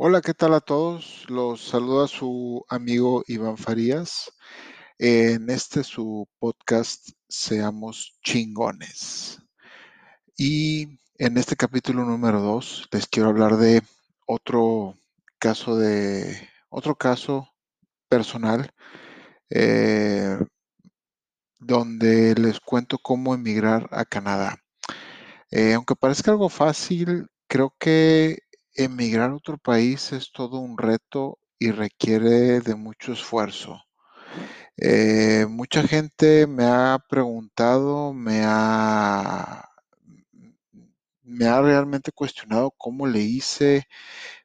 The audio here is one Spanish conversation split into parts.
Hola, ¿qué tal a todos? Los saluda su amigo Iván Farías en este su podcast Seamos chingones. Y en este capítulo número 2 les quiero hablar de otro caso de otro caso personal eh, donde les cuento cómo emigrar a Canadá. Eh, aunque parezca algo fácil, creo que emigrar a otro país es todo un reto y requiere de mucho esfuerzo. Eh, mucha gente me ha preguntado, me ha, me ha realmente cuestionado cómo le hice,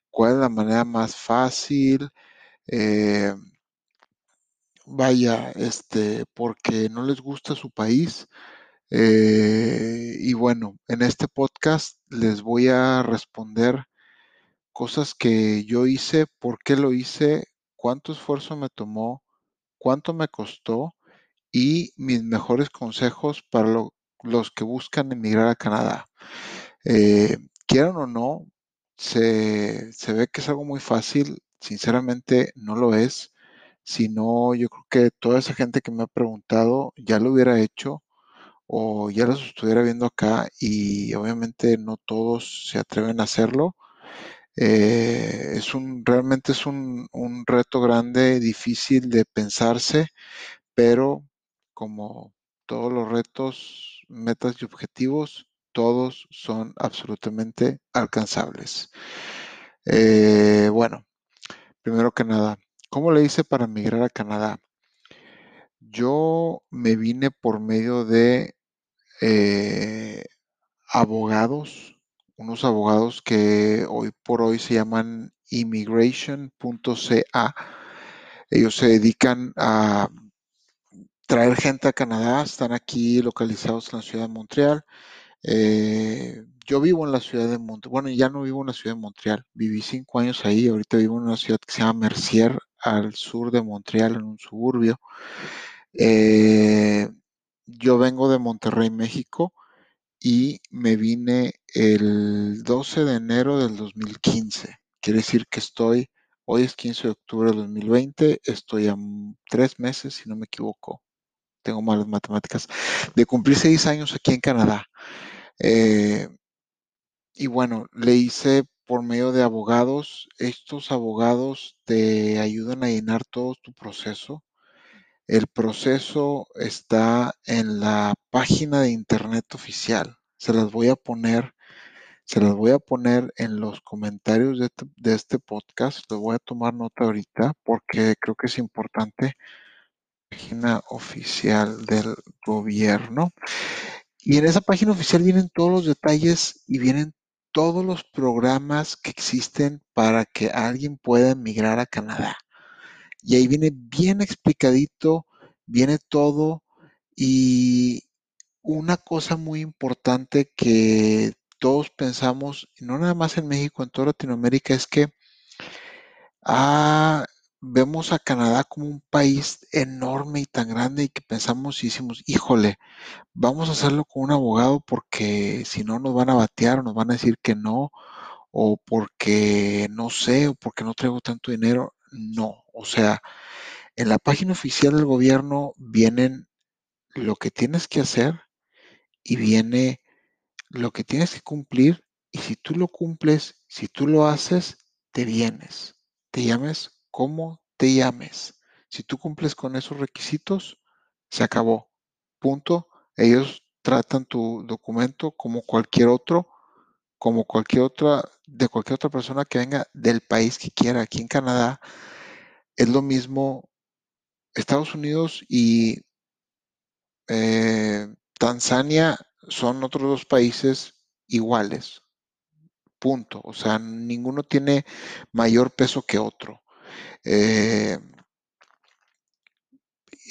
cuál es la manera más fácil. Eh, vaya, este, porque no les gusta su país. Eh, y bueno, en este podcast les voy a responder cosas que yo hice, por qué lo hice, cuánto esfuerzo me tomó, cuánto me costó y mis mejores consejos para lo- los que buscan emigrar a Canadá. Eh, quieran o no, se, se ve que es algo muy fácil, sinceramente no lo es. Si no, yo creo que toda esa gente que me ha preguntado ya lo hubiera hecho o ya los estuviera viendo acá y obviamente no todos se atreven a hacerlo. Eh, es un, realmente es un, un reto grande, difícil de pensarse, pero como todos los retos, metas y objetivos, todos son absolutamente alcanzables. Eh, bueno, primero que nada, ¿cómo le hice para migrar a Canadá? Yo me vine por medio de eh, abogados, unos abogados que hoy por hoy se llaman immigration.ca. Ellos se dedican a traer gente a Canadá, están aquí localizados en la ciudad de Montreal. Eh, yo vivo en la ciudad de Montreal, bueno, ya no vivo en la ciudad de Montreal, viví cinco años ahí, ahorita vivo en una ciudad que se llama Mercier, al sur de Montreal, en un suburbio. Eh, yo vengo de Monterrey, México, y me vine el 12 de enero del 2015. Quiere decir que estoy, hoy es 15 de octubre del 2020, estoy a tres meses, si no me equivoco, tengo malas matemáticas, de cumplir seis años aquí en Canadá. Eh, y bueno, le hice por medio de abogados. Estos abogados te ayudan a llenar todo tu proceso. El proceso está en la página de internet oficial. Se las voy a poner, se las voy a poner en los comentarios de este, este podcast. Les voy a tomar nota ahorita porque creo que es importante. Página oficial del gobierno. Y en esa página oficial vienen todos los detalles y vienen todos los programas que existen para que alguien pueda emigrar a Canadá. Y ahí viene bien explicadito, viene todo. Y una cosa muy importante que todos pensamos, no nada más en México, en toda Latinoamérica, es que ah, vemos a Canadá como un país enorme y tan grande y que pensamos y decimos, híjole, vamos a hacerlo con un abogado porque si no nos van a batear o nos van a decir que no, o porque no sé, o porque no traigo tanto dinero. No, o sea, en la página oficial del gobierno vienen lo que tienes que hacer y viene lo que tienes que cumplir y si tú lo cumples, si tú lo haces, te vienes. Te llames como te llames. Si tú cumples con esos requisitos, se acabó. Punto. Ellos tratan tu documento como cualquier otro, como cualquier otra, de cualquier otra persona que venga del país que quiera. Aquí en Canadá es lo mismo Estados Unidos y eh, Tanzania son otros dos países iguales. Punto. O sea, ninguno tiene mayor peso que otro. Eh,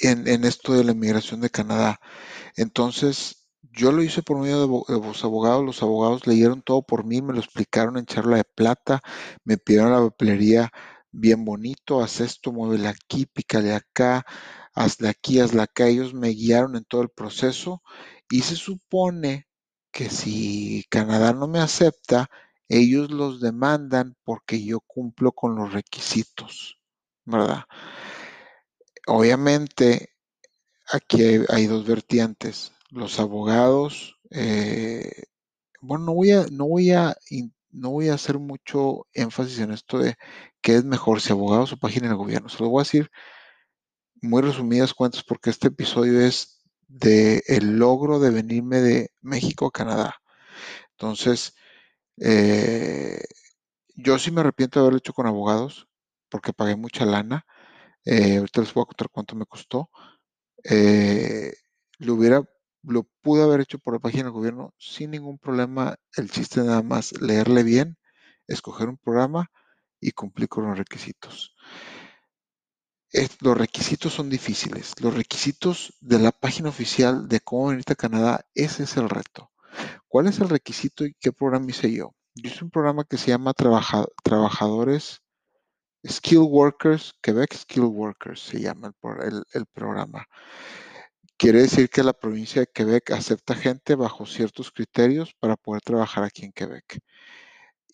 en, en, esto de la inmigración de Canadá. Entonces, yo lo hice por medio de, los abogados. Los abogados leyeron todo por mí, me lo explicaron en charla de plata, me pidieron la papelería bien bonito, haz esto, muévele aquí, pícale acá, hazle aquí, hazle acá. Ellos me guiaron en todo el proceso y se supone que si Canadá no me acepta, ellos los demandan porque yo cumplo con los requisitos, ¿verdad? Obviamente, aquí hay, dos vertientes. Los abogados, eh, bueno, no voy a, no voy a, no voy a hacer mucho énfasis en esto de qué es mejor, si abogados o página de gobierno. Se lo voy a decir muy resumidas cuentas porque este episodio es de el logro de venirme de México a Canadá. Entonces, eh, yo sí me arrepiento de haberlo hecho con abogados porque pagué mucha lana. Eh, ahorita les voy a contar cuánto me costó. Eh, lo hubiera, lo pude haber hecho por la página del gobierno sin ningún problema. El chiste nada más leerle bien, escoger un programa y cumplir con los requisitos los requisitos son difíciles. Los requisitos de la página oficial de cómo venir a Canadá, ese es el reto. ¿Cuál es el requisito y qué programa hice yo? Yo hice un programa que se llama Trabajadores Skill Workers, Quebec Skill Workers se llama el, el programa. Quiere decir que la provincia de Quebec acepta gente bajo ciertos criterios para poder trabajar aquí en Quebec.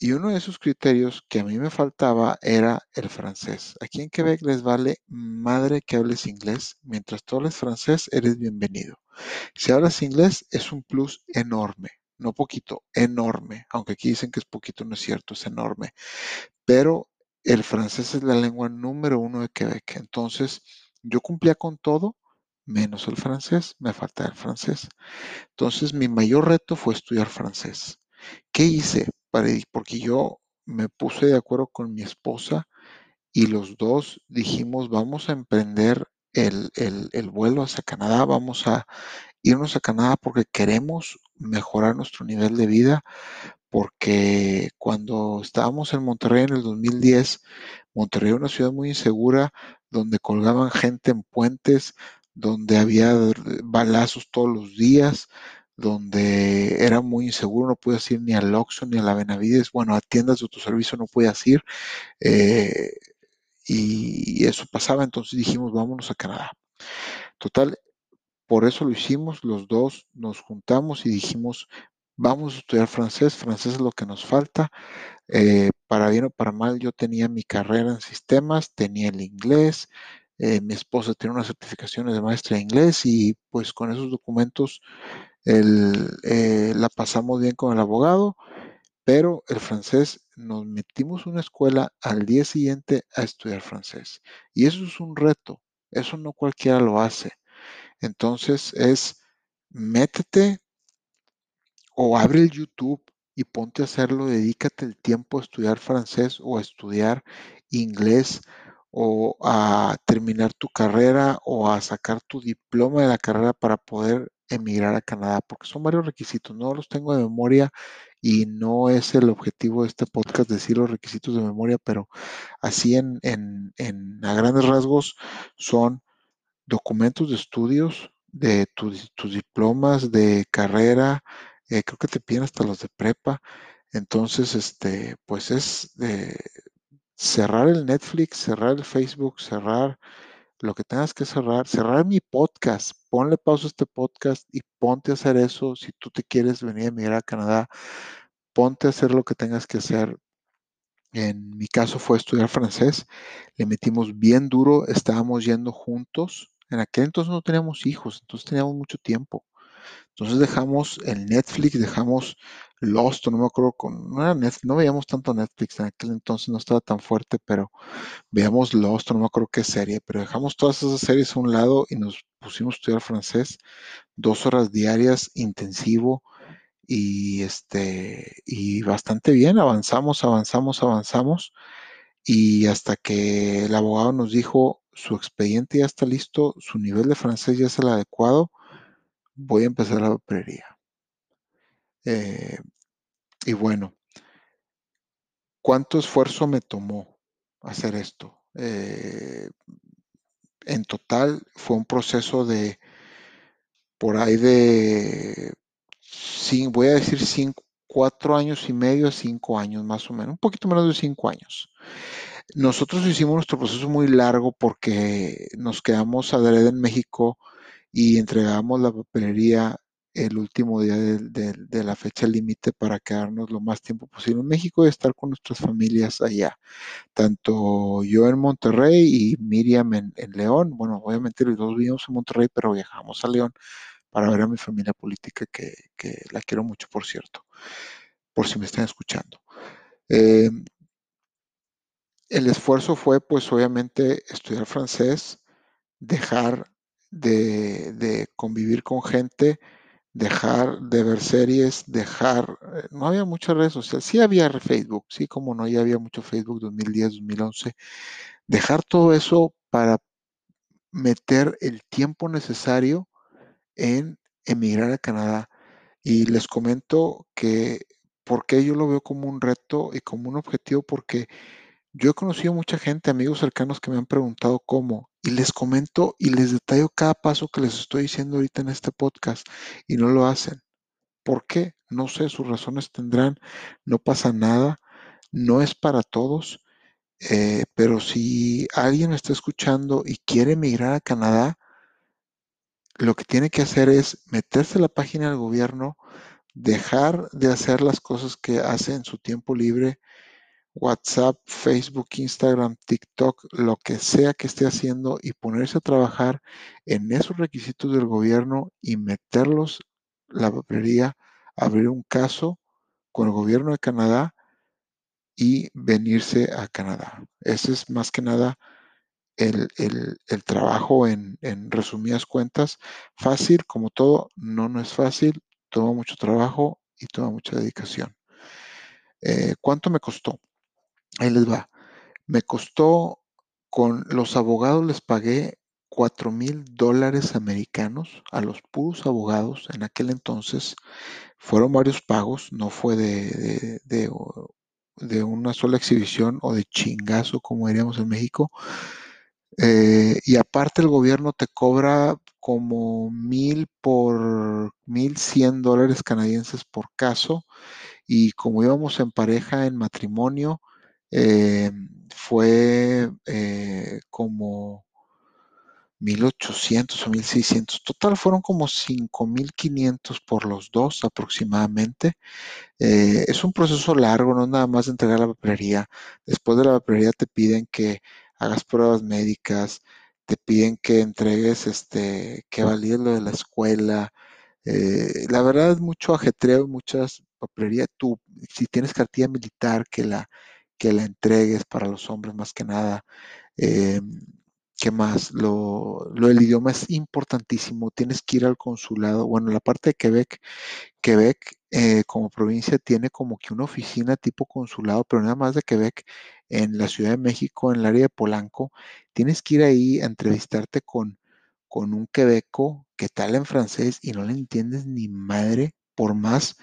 Y uno de esos criterios que a mí me faltaba era el francés. Aquí en Quebec les vale madre que hables inglés. Mientras tú hables francés, eres bienvenido. Si hablas inglés, es un plus enorme. No poquito, enorme. Aunque aquí dicen que es poquito, no es cierto, es enorme. Pero el francés es la lengua número uno de Quebec. Entonces, yo cumplía con todo, menos el francés. Me faltaba el francés. Entonces, mi mayor reto fue estudiar francés. ¿Qué hice? Porque yo me puse de acuerdo con mi esposa y los dos dijimos, vamos a emprender el, el, vuelo hacia Canadá, vamos a irnos a Canadá porque queremos mejorar nuestro nivel de vida, porque cuando estábamos en Monterrey en el 2010, Monterrey era una ciudad muy insegura, donde colgaban gente en puentes, donde había balazos todos los días, donde era muy inseguro, no podías ir ni al Oxxo ni a la Benavides, bueno, a tiendas de autoservicio no podías ir, eh, y, eso pasaba, entonces dijimos, vámonos a Canadá. Total, por eso lo hicimos, los dos nos juntamos y dijimos, vamos a estudiar francés, francés es lo que nos falta. Eh, para bien o para mal, yo tenía mi carrera en sistemas, tenía el inglés, eh, mi esposa tiene unas certificaciones de maestra de inglés y pues con esos documentos eh, la pasamos bien con el abogado, pero el francés nos metimos una escuela al día siguiente a estudiar francés. Y eso es un reto, eso no cualquiera lo hace. Entonces es, métete o abre el YouTube y ponte a hacerlo, dedícate el tiempo a estudiar francés o a estudiar inglés o a terminar tu carrera o a sacar tu diploma de la carrera para poder emigrar a Canadá, porque son varios requisitos, no los tengo de memoria y no es el objetivo de este podcast decir los requisitos de memoria, pero así en, a grandes rasgos son documentos de estudios, de tus diplomas de carrera, eh, creo que te piden hasta los de prepa, entonces, este, pues es de cerrar el Netflix, cerrar el Facebook, cerrar lo que tengas que cerrar, cerrar mi podcast, ponle pausa a este podcast y ponte a hacer eso. Si tú te quieres venir a emigrar a Canadá, ponte a hacer lo que tengas que hacer. En mi caso fue estudiar francés. Le metimos bien duro, estábamos yendo juntos. En aquel entonces no teníamos hijos, entonces teníamos mucho tiempo. Entonces dejamos el Netflix, dejamos Lost, no me acuerdo con, no, Netflix, no veíamos tanto Netflix en aquel entonces, no estaba tan fuerte, pero veíamos Lost, no me acuerdo qué serie, pero dejamos todas esas series a un lado y nos pusimos a estudiar francés, dos horas diarias, intensivo, y este, y bastante bien, avanzamos, avanzamos, avanzamos, y hasta que el abogado nos dijo, su expediente ya está listo, su nivel de francés ya es el adecuado, voy a empezar la papelería. Eh, y bueno, ¿cuánto esfuerzo me tomó hacer esto? Eh, en total fue un proceso de por ahí de, voy a decir cinco, cuatro años y medio cinco años más o menos, un poquito menos de cinco años. Nosotros hicimos nuestro proceso muy largo porque nos quedamos adrede en México y entregamos la papelería el último día de, la fecha límite para quedarnos lo más tiempo posible en México y estar con nuestras familias allá. Tanto yo en Monterrey y Miriam en, León. Bueno, obviamente los dos vivimos en Monterrey, pero viajamos a León para ver a mi familia política, que, la quiero mucho, por cierto, por si me están escuchando. Eh, el esfuerzo fue, pues, obviamente, estudiar francés, dejar de, de convivir con gente, dejar de ver series, dejar, eh, no había muchas redes sociales, sí había Facebook, sí, como no, ya había mucho Facebook 2010, 2011, dejar todo eso para meter el tiempo necesario en emigrar a Canadá. Y les comento que, ¿por qué yo lo veo como un reto y como un objetivo? Porque yo he conocido mucha gente, amigos cercanos que me han preguntado cómo, y les comento y les detallo cada paso que les estoy diciendo ahorita en este podcast y no lo hacen. ¿Por qué? No sé, sus razones tendrán, no pasa nada, no es para todos, eh, pero si alguien está escuchando y quiere emigrar a Canadá, lo que tiene que hacer es meterse a la página del gobierno, dejar de hacer las cosas que hace en su tiempo libre, WhatsApp, Facebook, Instagram, TikTok, lo que sea que esté haciendo y ponerse a trabajar en esos requisitos del gobierno y meterlos la papelería, abrir un caso con el gobierno de Canadá y venirse a Canadá. Ese es más que nada el, el, trabajo en, en, resumidas cuentas. Fácil, como todo, no, no es fácil, toma mucho trabajo y toma mucha dedicación. Eh, ¿Cuánto me costó? Ahí les va. Me costó, con los abogados les pagué 4 mil dólares americanos a los puros abogados en aquel entonces. Fueron varios pagos, no fue de, de, una sola exhibición o de chingazo, como diríamos en México. Eh, y aparte el gobierno te cobra como mil por mil cien dólares canadienses por caso. Y como íbamos en pareja, en matrimonio, eh, fue eh, como 1800 o 1600. Total fueron como 5500 por los dos aproximadamente. Eh, es un proceso largo, no es nada más de entregar la papelería. Después de la papelería te piden que hagas pruebas médicas, te piden que entregues, este, que valides lo de la escuela. Eh, la verdad es mucho ajetreo, muchas papelería. Tú, si tienes cartilla militar, que la, que la entregues para los hombres más que nada. Eh, ¿Qué más? Lo, del idioma es importantísimo. Tienes que ir al consulado. Bueno, la parte de Quebec, Quebec eh, como provincia tiene como que una oficina tipo consulado, pero nada más de Quebec, en la Ciudad de México, en el área de Polanco. Tienes que ir ahí a entrevistarte con, con un quebeco que tal en francés y no le entiendes ni madre, por más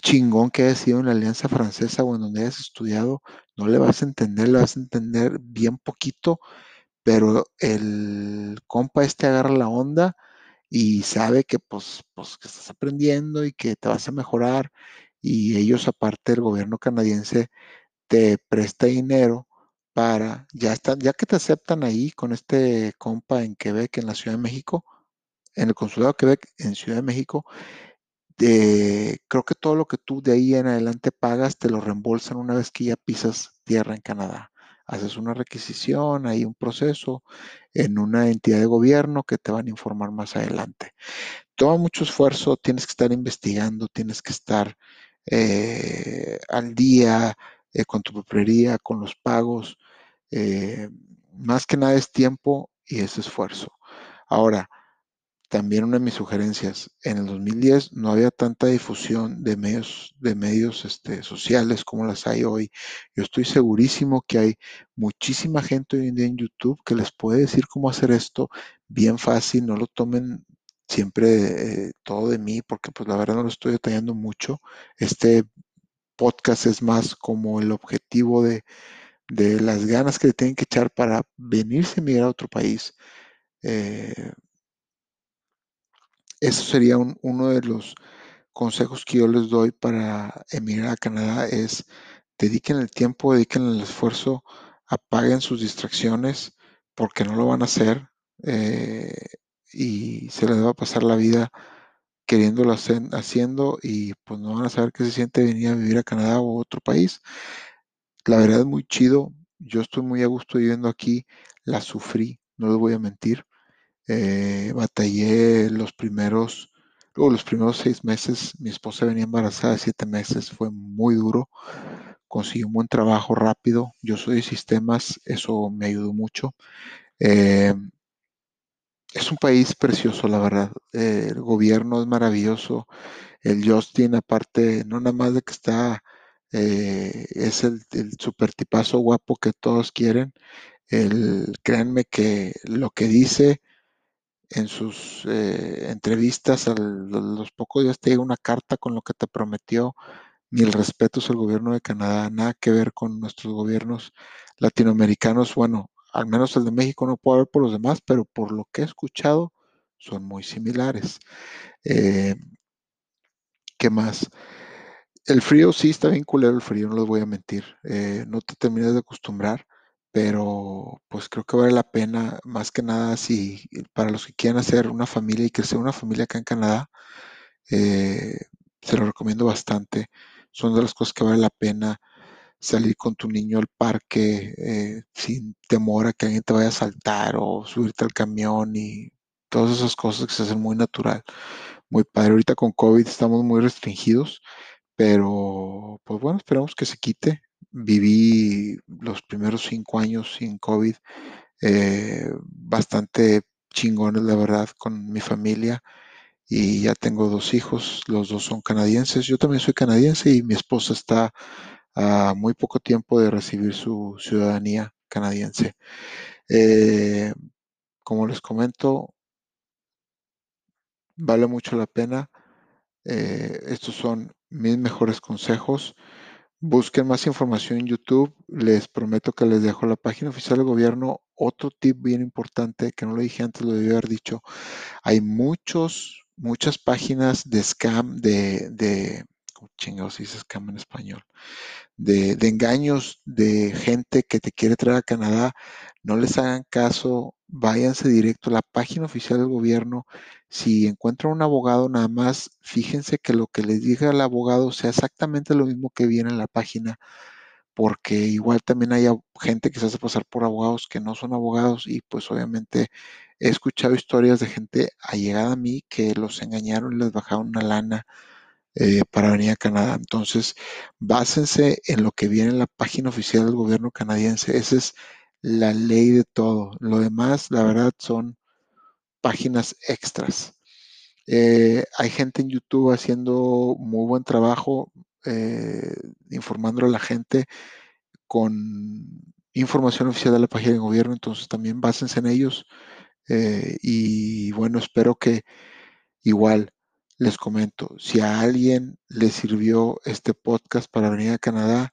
chingón que haya sido en la Alianza Francesa o en donde hayas estudiado, no le vas a entender, le vas a entender bien poquito pero el compa este agarra la onda y sabe que pues, pues que estás aprendiendo y que te vas a mejorar y ellos aparte el gobierno canadiense te presta dinero para, ya están, ya que te aceptan ahí con este compa en Quebec, en la Ciudad de México, en el consulado de Quebec, en Ciudad de México, de, creo que todo lo que tú de ahí en adelante pagas te lo reembolsan una vez que ya pisas tierra en Canadá haces una requisición, hay un proceso en una entidad de gobierno que te van a informar más adelante. Toma mucho esfuerzo, tienes que estar investigando, tienes que estar eh, al día eh, con tu papelería, con los pagos. Eh, más que nada es tiempo y es esfuerzo. Ahora, también una de mis sugerencias, en el 2010 no había tanta difusión de medios, de medios este, sociales como las hay hoy. Yo estoy segurísimo que hay muchísima gente hoy en día en YouTube que les puede decir cómo hacer esto bien fácil, no lo tomen siempre eh, todo de mí, porque pues la verdad no lo estoy detallando mucho. Este podcast es más como el objetivo de, las ganas que le tienen que echar para venirse a emigrar a otro país. Eh, eso sería un, uno de los consejos que yo les doy para emigrar a Canadá es dediquen el tiempo, dediquen el esfuerzo, apaguen sus distracciones porque no lo van a hacer eh, y se les va a pasar la vida queriéndolo haciendo y pues no van a saber qué se siente venir a vivir a Canadá o otro país. La verdad es muy chido. Yo estoy muy a gusto viviendo aquí. La sufrí, no les voy a mentir. Eh, batallé los primeros, los primeros seis meses. Mi esposa venía embarazada siete meses. Fue muy duro. Conseguí un buen trabajo rápido. Yo soy de sistemas, eso me ayudó mucho. Eh, es un país precioso, la verdad. Eh, el gobierno es maravilloso. El Justin, aparte, no nada más de que está, es el, el super tipazo guapo que todos quieren. El, créanme que lo que dice en sus eh, entrevistas, a los pocos días te llega una carta con lo que te prometió. Mil respetos al gobierno de Canadá, nada que ver con nuestros gobiernos latinoamericanos. Bueno, al menos el de México no puedo hablar por los demás, pero por lo que he escuchado, son muy similares. Eh, ¿Qué más? El frío sí está bien culero el frío, no les voy a mentir. Eh, no te terminas de acostumbrar, pero pues creo que vale la pena, más que nada, si para los que quieran hacer una familia y crecer una familia acá en Canadá, eh, se lo recomiendo bastante. Son de las cosas que vale la pena salir con tu niño al parque eh, sin temor a que alguien te vaya a saltar o subirte al camión y todas esas cosas que se hacen muy natural, muy padre. Ahorita con COVID estamos muy restringidos, pero pues bueno, esperamos que se quite. Viví los primeros cinco años sin COVID eh, bastante chingones, la verdad, con mi familia y ya tengo dos hijos, los dos son canadienses, yo también soy canadiense y mi esposa está a muy poco tiempo de recibir su ciudadanía canadiense. Eh, como les comento, vale mucho la pena. Eh, estos son mis mejores consejos. Busquen más información en YouTube. Les prometo que les dejo la página oficial del gobierno. Otro tip bien importante que no lo dije antes, lo debí haber dicho. Hay muchos, muchas páginas de scam, de, de ¿cómo chingados dice scam en español? de, engaños de gente que te quiere traer a Canadá, no les hagan caso, váyanse directo a la página oficial del gobierno. Si encuentran un abogado, nada más fíjense que lo que les diga el abogado sea exactamente lo mismo que viene en la página, porque igual también hay gente que se hace pasar por abogados que no son abogados y pues obviamente he escuchado historias de gente allegada a mí que los engañaron y les bajaron una lana eh, para venir a Canadá. Entonces, básense en lo que viene en la página oficial del gobierno canadiense. Esa es la ley de todo. Lo demás, la verdad, son páginas extras. Eh, hay gente en YouTube haciendo muy buen trabajo eh, informando a la gente con información oficial de la página del gobierno, entonces también básense en ellos. y bueno, espero que igual les comento, si a alguien le sirvió este podcast para venir a Canadá,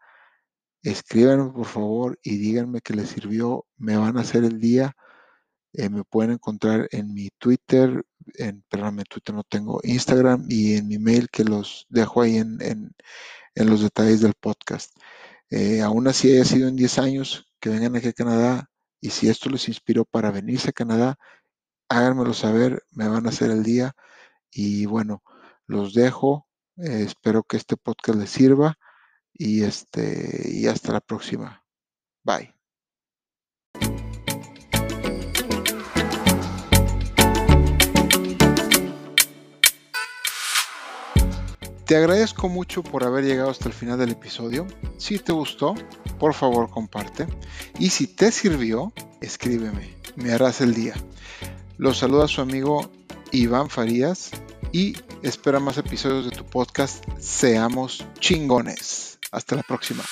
escríbanme por favor y díganme que les sirvió, me van a hacer el día. Eh, me pueden encontrar en mi Twitter, en, perdón, Twitter no tengo, Instagram y en mi mail que los dejo ahí en, en, los detalles del podcast. Eh, aún así haya sido en 10 años que vengan aquí a Canadá y si esto les inspiró para venirse a Canadá, háganmelo saber, me van a hacer el día. Y bueno, los dejo. Eh, espero que este podcast les sirva y, este, y hasta la próxima. Bye. Te agradezco mucho por haber llegado hasta el final del episodio. Si te gustó, por favor comparte. Y si te sirvió, escríbeme. Me harás el día. Los saluda su amigo Iván Farías y espera más episodios de tu podcast Seamos chingones. Hasta la próxima.